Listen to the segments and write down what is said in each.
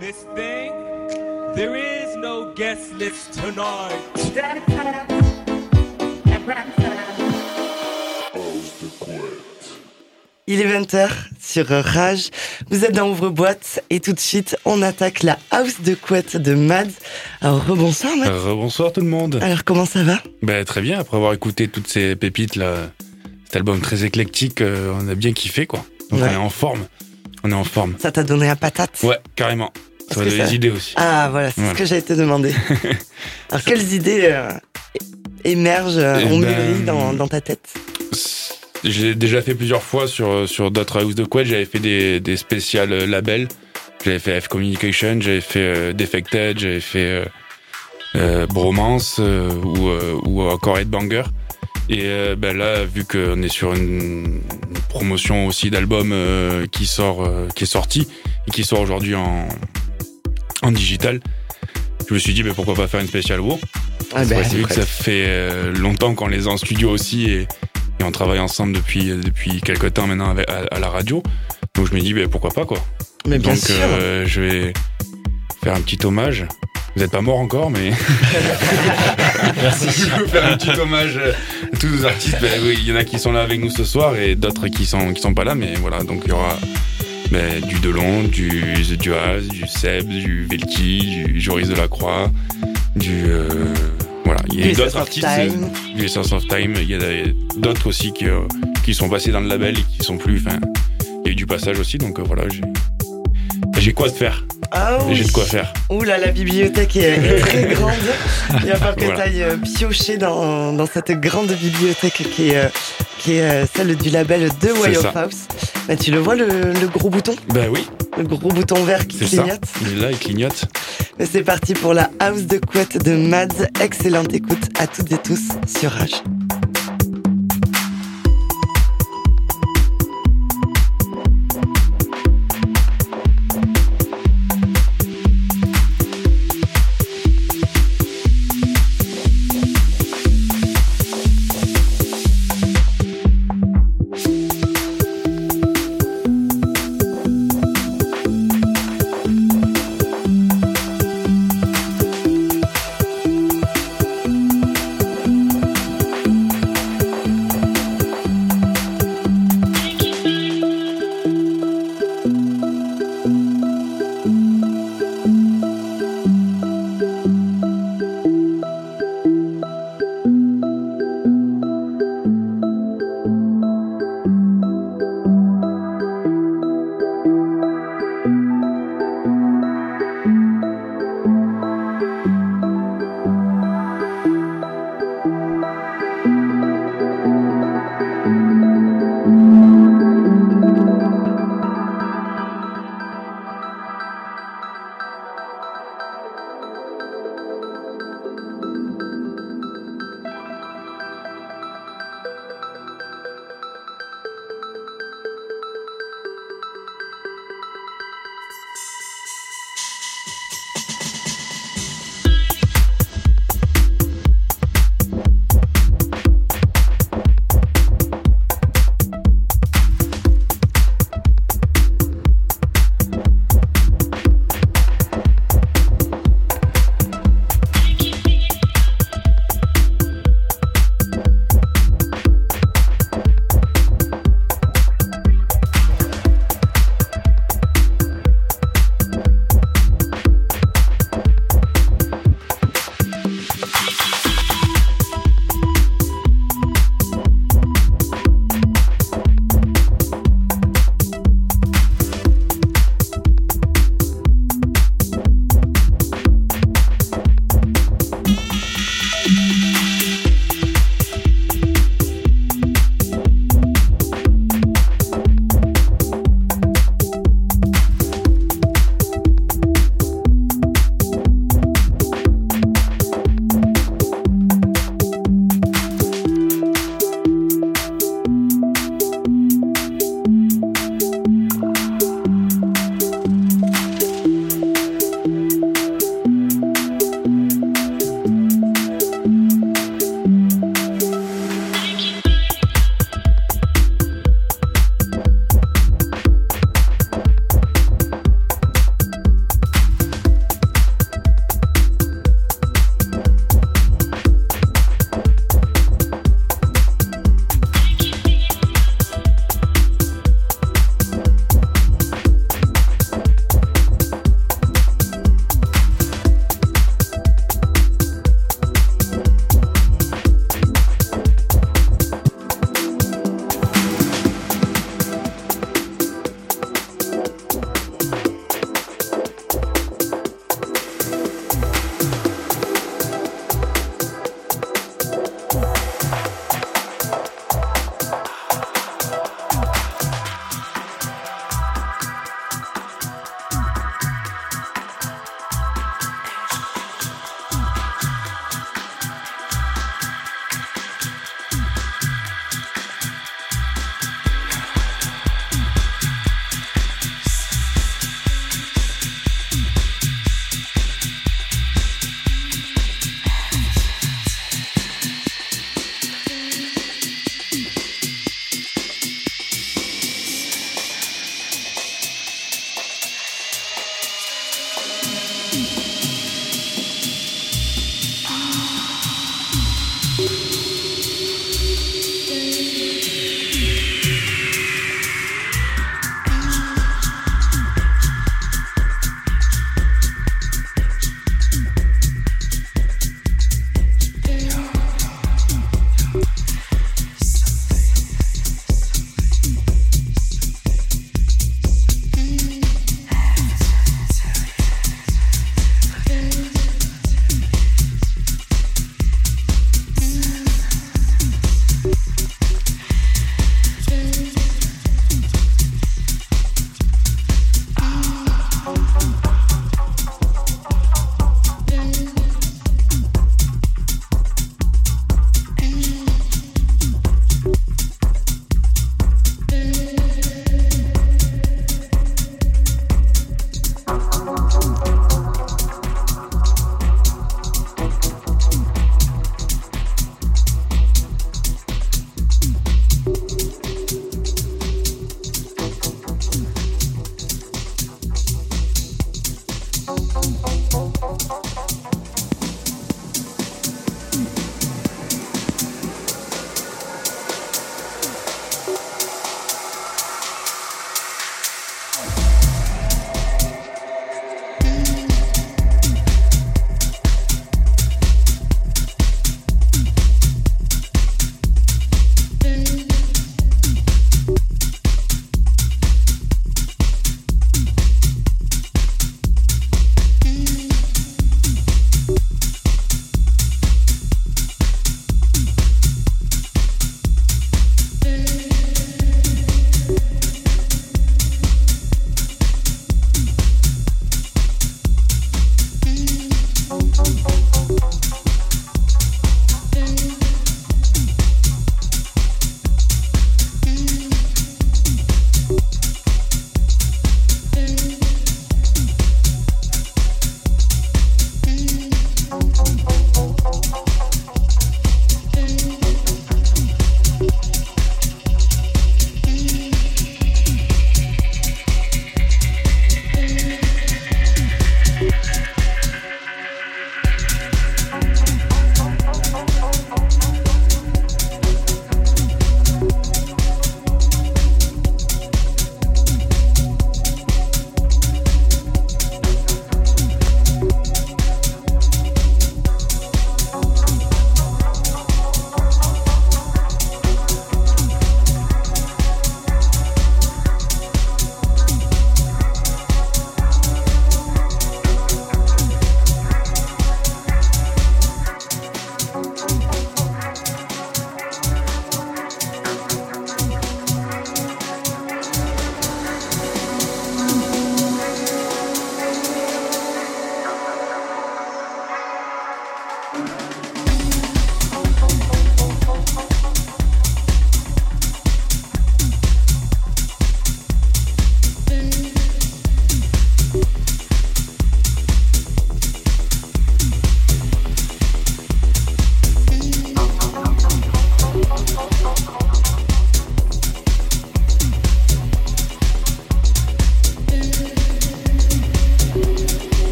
Miss Thing, there is no guest list tonight. Il est 20h sur Rage. Vous êtes dans Ouvre-boîte et tout de suite, on attaque la house de couette de Mads. Alors, rebonsoir Mads. Euh, Rebonsoir tout le monde. Alors, comment ça va? Bah, très bien, après avoir écouté toutes ces pépites là, cet album très éclectique, euh, on a bien kiffé quoi. Donc Ouais. on est en forme. On est en forme. Ça t'a donné un patate? Ouais, carrément. Des ça- idées aussi. Ah, voilà, c'est Voilà. ce que j'allais te demander. Alors, quelles idées euh, émergent, euh, Eh ont ben, mûri dans, dans ta tête J'ai déjà fait plusieurs fois sur, sur d'autres house de couette, j'avais fait des, des spéciales euh, labels. J'avais fait F Communication, j'avais fait euh, Defected, j'avais fait Bromance ou, ou encore Headbanger. Et ben là, vu qu'on est sur une, une promotion aussi d'album euh, qui sort, euh, qui est sorti et qui sort aujourd'hui en, en digital, je me suis dit, mais pourquoi pas faire une spéciale WoW? Ah, ben, c'est vu que ça fait euh, longtemps qu'on les a en studio aussi et, et on travaille ensemble depuis, depuis quelques temps maintenant avec- à, à la radio. Donc je me dis, ben, pourquoi pas quoi. Mais bien Donc sûr. euh, je vais faire un petit hommage. Vous n'êtes pas mort encore, mais. je vais faire un petit hommage à tous nos artistes. Ben, oui, il y en a qui sont là avec nous ce soir et d'autres qui sont, qui sont pas là, mais voilà. Donc il y aura ben, du Delon, du The Duaz, du Seb, du Velki, du Joris Delacroix, du. euh, voilà, il y a d'autres artistes. euh, du Essence of Time. Il y a d'autres aussi qui, euh, qui sont passés dans le label et qui sont plus. Enfin, il y a eu du passage aussi, donc euh, voilà, j'ai. J'ai quoi de faire Ah oui. J'ai de quoi faire. Ouh là, la bibliothèque est, est très grande. Il va falloir que Voilà. tu ailles piocher dans, dans cette grande bibliothèque qui est, euh, qui est euh, celle du label de Way of. House. Bah, tu le vois, le, le gros bouton Ben oui, Le gros bouton vert qui ça. clignote Il est là, il clignote. Mais C'est parti pour la house de couette de Mads. Excellente écoute à toutes et tous sur Rage.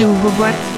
Je vous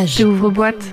rage. J'ouvre-boîte.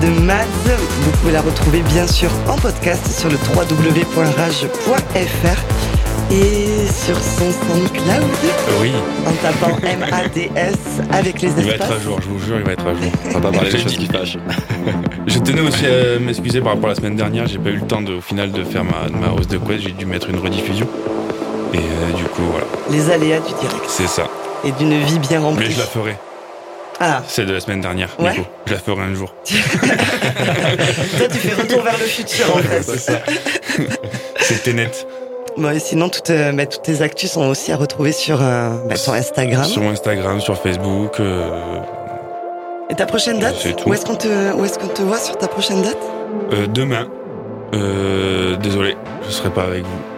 De Mads. Vous pouvez la retrouver bien sûr en podcast sur le www.rage.fr et sur son SoundCloud Oui, en tapant M-A-D-S avec les il va être espaces. à jour, je vous jure, il va être à jour. On va pas parler des J'ai choses qui fâchent. Je tenais aussi à m'excuser par rapport à la semaine dernière, j'ai pas eu le temps de, au final de faire ma, ma hausse de couette, j'ai dû mettre une rediffusion. Et euh, du coup, voilà, Les aléas du direct c'est ça. et d'une vie bien remplie. Mais je la ferai, Ah, celle de la semaine dernière, Ouais. Nico. Je la ferai un jour. toi tu fais retour vers le futur en fait. c'est. C'était net. Bon, et sinon, toutes, euh, bah, toutes tes actus sont aussi à retrouver sur euh, bah, ton Instagram. Sur Instagram, sur Facebook. euh, Et ta prochaine date C'est. Où est-ce qu'on te, qu'on te voit sur ta prochaine date? Euh, demain. Désolé, je serai pas avec vous.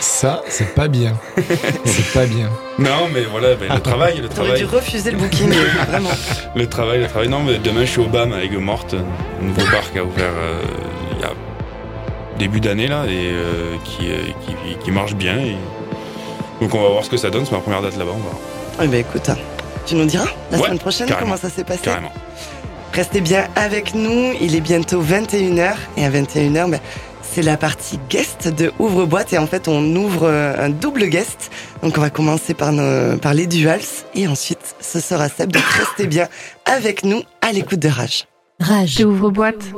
Ça, c'est pas bien. c'est pas bien. Non, mais voilà, ben, le travail, le T'aurais dû travail, refuser le booking, vraiment. le travail, le travail. Non, mais demain, je suis au BAM avec Morte, un nouveau bar qui a ouvert euh, il y a début d'année là et euh, qui, euh, qui, qui marche bien. Et... Donc on va voir ce que ça donne. C'est ma première date là-bas. On va voir. Eh ben écoute, tu nous diras la Ouais, semaine prochaine comment ça s'est passé Carrément. Restez bien avec nous, il est bientôt 21h et à 21h, ben, c'est la partie guest de Ouvre-boîte et en fait on ouvre euh, un double guest. Donc on va commencer par, nos, par les duals et ensuite ce sera Seb. Donc restez bien avec nous à l'écoute de Rage. Rage. J'ouvre boîte.